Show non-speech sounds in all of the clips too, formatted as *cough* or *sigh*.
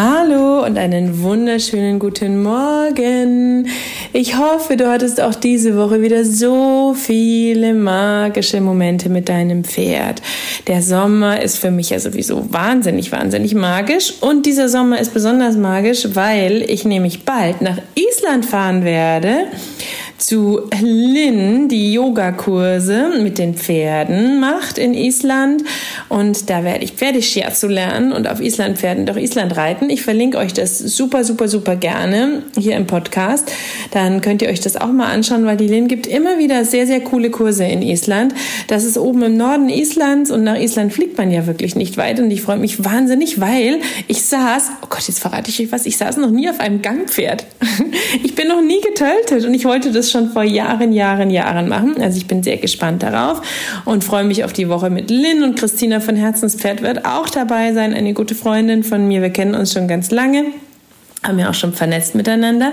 Hallo und einen wunderschönen guten Morgen. Ich hoffe, du hattest auch diese Woche wieder so viele magische Momente mit deinem Pferd. Der Sommer ist für mich ja sowieso wahnsinnig, wahnsinnig magisch. Und dieser Sommer ist besonders magisch, weil ich nämlich bald nach Island fahren werde zu Lynn, die Yogakurse mit den Pferden macht in Island. Und da werde ich Pferdescherzo lernen und auf Island Pferden durch Island reiten. Ich verlinke euch das super, super, super gerne hier im Podcast. Dann könnt ihr euch das auch mal anschauen, weil die Lynn gibt immer wieder sehr, sehr coole Kurse in Island. Das ist oben im Norden Islands und nach Island fliegt man ja wirklich nicht weit. Und ich freue mich wahnsinnig, weil ich saß, oh Gott, jetzt verrate ich euch was, ich saß noch nie auf einem Gangpferd. *laughs* Ich bin noch nie getöltet und ich wollte das schon vor Jahren, Jahren, Jahren machen. Also ich bin sehr gespannt darauf und freue mich auf die Woche mit Lynn und Christina von Herzenspferd wird auch dabei sein, eine gute Freundin von mir. Wir kennen uns schon ganz lange haben ja auch schon vernetzt miteinander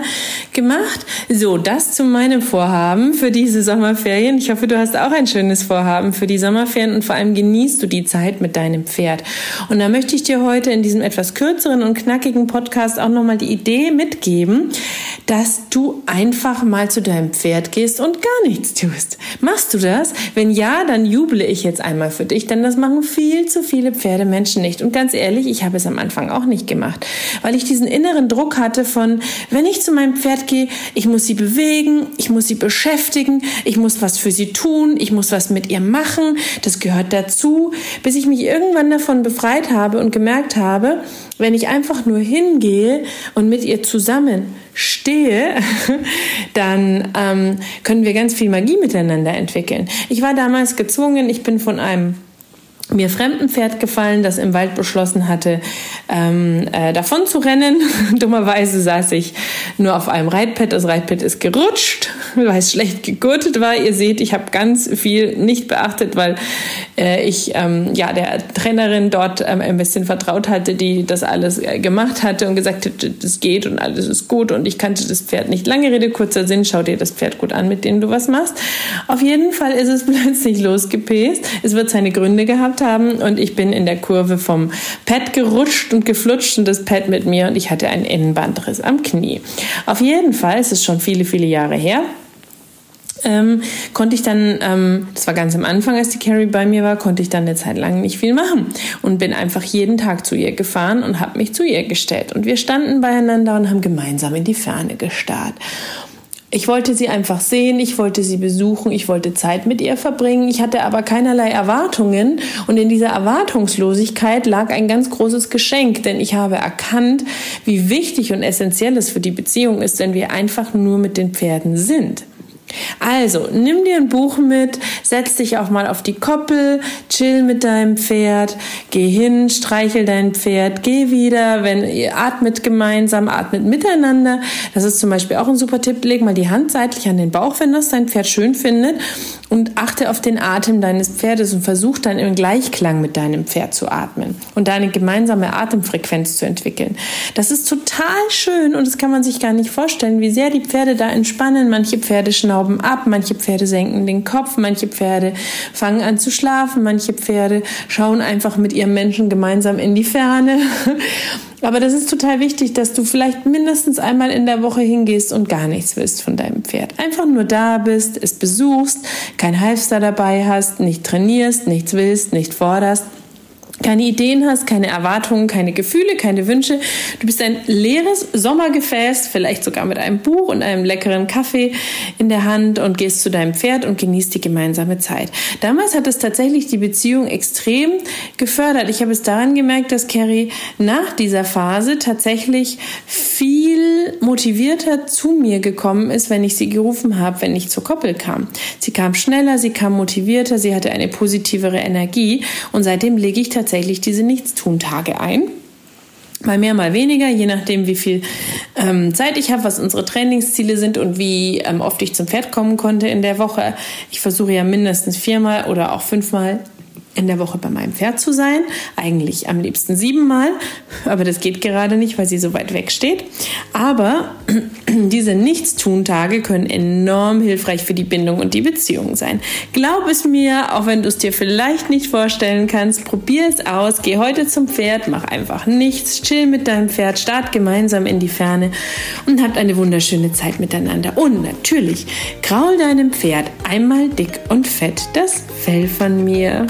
gemacht. So, das zu meinem Vorhaben für diese Sommerferien. Ich hoffe, du hast auch ein schönes Vorhaben für die Sommerferien und vor allem genießt du die Zeit mit deinem Pferd. Und da möchte ich dir heute in diesem etwas kürzeren und knackigen Podcast auch nochmal die Idee mitgeben, dass du einfach mal zu deinem Pferd gehst und gar nichts tust. Machst du das? Wenn ja, dann juble ich jetzt einmal für dich, denn das machen viel zu viele Pferdemenschen nicht. Und ganz ehrlich, ich habe es am Anfang auch nicht gemacht, weil ich diesen inneren Druck hatte von, wenn ich zu meinem Pferd gehe, ich muss sie bewegen, ich muss sie beschäftigen, ich muss was für sie tun, ich muss was mit ihr machen, das gehört dazu, bis ich mich irgendwann davon befreit habe und gemerkt habe, wenn ich einfach nur hingehe und mit ihr zusammen stehe, *laughs* dann ähm, können wir ganz viel Magie miteinander entwickeln. Ich war damals gezwungen, ich bin von einem mir fremden Pferd gefallen, das im Wald beschlossen hatte, ähm, äh, davon zu rennen. *laughs* Dummerweise saß ich nur auf einem Reitpad. Das Reitpad ist gerutscht, *laughs* weil es schlecht gegurtet war. Ihr seht, ich habe ganz viel nicht beachtet, weil äh, ich ähm, ja der Trainerin dort ähm, ein bisschen vertraut hatte, die das alles äh, gemacht hatte und gesagt hat, das geht und alles ist gut und ich kannte das Pferd nicht. Lange Rede, kurzer Sinn, schau dir das Pferd gut an, mit dem du was machst. Auf jeden Fall ist es *laughs* plötzlich losgepest. Es wird seine Gründe gehabt gehabt haben und ich bin in der Kurve vom Pad gerutscht und geflutscht und das Pad mit mir und ich hatte einen Innenbandriss am Knie. Auf jeden Fall, es ist schon viele, viele Jahre her, ähm, konnte ich dann, ähm, das war ganz am Anfang, als die Carrie bei mir war, konnte ich dann eine Zeit lang nicht viel machen und bin einfach jeden Tag zu ihr gefahren und habe mich zu ihr gestellt. Und wir standen beieinander und haben gemeinsam in die Ferne gestarrt. Ich wollte sie einfach sehen, ich wollte sie besuchen, ich wollte Zeit mit ihr verbringen, ich hatte aber keinerlei Erwartungen und in dieser Erwartungslosigkeit lag ein ganz großes Geschenk, denn ich habe erkannt, wie wichtig und essentiell es für die Beziehung ist, wenn wir einfach nur mit den Pferden sind. Also, nimm dir ein Buch mit, setz dich auch mal auf die Koppel, chill mit deinem Pferd, geh hin, streichel dein Pferd, geh wieder, wenn ihr atmet gemeinsam, atmet miteinander. Das ist zum Beispiel auch ein super Tipp. Leg mal die Hand seitlich an den Bauch, wenn das dein Pferd schön findet und achte auf den Atem deines Pferdes und versuch dann im Gleichklang mit deinem Pferd zu atmen und deine gemeinsame Atemfrequenz zu entwickeln. Das ist total schön und das kann man sich gar nicht vorstellen, wie sehr die Pferde da entspannen. Manche Pferde schnauben ab, manche Pferde senken den Kopf, manche Pferde fangen an zu schlafen, manche Pferde schauen einfach mit ihrem Menschen gemeinsam in die Ferne. Aber das ist total wichtig, dass du vielleicht mindestens einmal in der Woche hingehst und gar nichts willst von deinem Pferd. Einfach nur da bist, es besuchst, kein Halfter dabei hast, nicht trainierst, nichts willst, nicht forderst keine Ideen hast, keine Erwartungen, keine Gefühle, keine Wünsche. Du bist ein leeres Sommergefäß, vielleicht sogar mit einem Buch und einem leckeren Kaffee in der Hand und gehst zu deinem Pferd und genießt die gemeinsame Zeit. Damals hat es tatsächlich die Beziehung extrem gefördert. Ich habe es daran gemerkt, dass Carrie nach dieser Phase tatsächlich viel motivierter zu mir gekommen ist, wenn ich sie gerufen habe, wenn ich zur Koppel kam. Sie kam schneller, sie kam motivierter, sie hatte eine positivere Energie und seitdem lege ich tatsächlich tatsächlich diese Nichtstun-Tage ein. Mal mehr, mal weniger, je nachdem, wie viel ähm, Zeit ich habe, was unsere Trainingsziele sind und wie ähm, oft ich zum Pferd kommen konnte in der Woche. Ich versuche ja mindestens viermal oder auch fünfmal in der Woche bei meinem Pferd zu sein. Eigentlich am liebsten siebenmal, aber das geht gerade nicht, weil sie so weit weg steht. Aber *clears throat* diese Nichtstun-Tage können enorm hilfreich für die Bindung und die Beziehung sein. Glaub es mir, auch wenn du es dir vielleicht nicht vorstellen kannst, probier es aus, geh heute zum Pferd, mach einfach nichts, chill mit deinem Pferd, start gemeinsam in die Ferne und habt eine wunderschöne Zeit miteinander. Und natürlich, kraul deinem Pferd einmal dick und fett das Fell von mir.